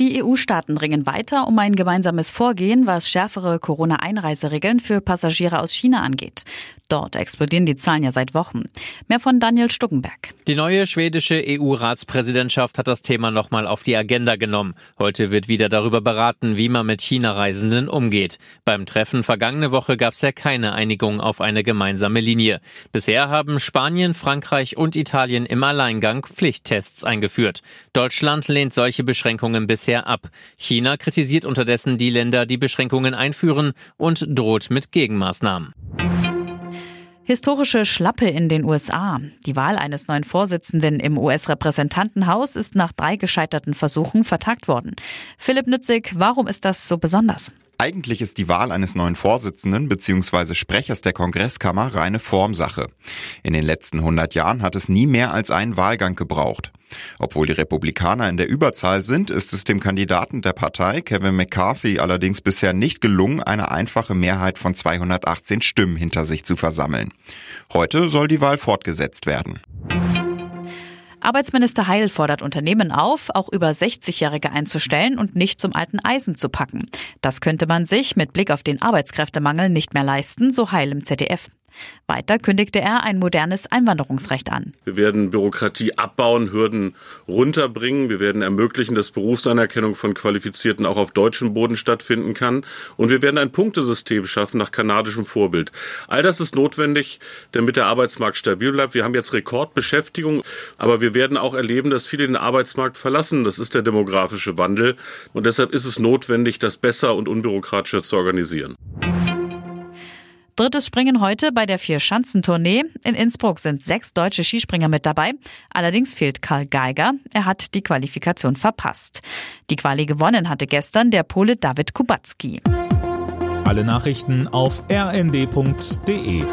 Die EU-Staaten ringen weiter um ein gemeinsames Vorgehen, was schärfere Corona-Einreiseregeln für Passagiere aus China angeht. Dort explodieren die Zahlen ja seit Wochen. Mehr von Daniel Stuckenberg. Die neue schwedische EU-Ratspräsidentschaft hat das Thema nochmal auf die Agenda genommen. Heute wird wieder darüber beraten, wie man mit China-Reisenden umgeht. Beim Treffen vergangene Woche gab es ja keine Einigung auf eine gemeinsame Linie. Bisher haben Spanien, Frankreich und Italien im Alleingang Pflichttests eingeführt. Deutschland lehnt solche Beschränkungen bisher ab. China kritisiert unterdessen die Länder, die Beschränkungen einführen und droht mit Gegenmaßnahmen. Historische Schlappe in den USA. Die Wahl eines neuen Vorsitzenden im US-Repräsentantenhaus ist nach drei gescheiterten Versuchen vertagt worden. Philipp Nützig, warum ist das so besonders? Eigentlich ist die Wahl eines neuen Vorsitzenden bzw. Sprechers der Kongresskammer reine Formsache. In den letzten 100 Jahren hat es nie mehr als einen Wahlgang gebraucht. Obwohl die Republikaner in der Überzahl sind, ist es dem Kandidaten der Partei, Kevin McCarthy, allerdings bisher nicht gelungen, eine einfache Mehrheit von 218 Stimmen hinter sich zu versammeln. Heute soll die Wahl fortgesetzt werden. Arbeitsminister Heil fordert Unternehmen auf, auch über 60-Jährige einzustellen und nicht zum alten Eisen zu packen. Das könnte man sich mit Blick auf den Arbeitskräftemangel nicht mehr leisten, so Heil im ZDF. Weiter kündigte er ein modernes Einwanderungsrecht an. Wir werden Bürokratie abbauen, Hürden runterbringen. Wir werden ermöglichen, dass Berufsanerkennung von Qualifizierten auch auf deutschem Boden stattfinden kann. Und wir werden ein Punktesystem schaffen nach kanadischem Vorbild. All das ist notwendig, damit der Arbeitsmarkt stabil bleibt. Wir haben jetzt Rekordbeschäftigung, aber wir werden auch erleben, dass viele den Arbeitsmarkt verlassen. Das ist der demografische Wandel. Und deshalb ist es notwendig, das besser und unbürokratischer zu organisieren. Drittes Springen heute bei der Vier-Schanzentournee. In Innsbruck sind sechs deutsche Skispringer mit dabei. Allerdings fehlt Karl Geiger. Er hat die Qualifikation verpasst. Die Quali gewonnen hatte gestern der Pole David Kubacki. Alle Nachrichten auf rnd.de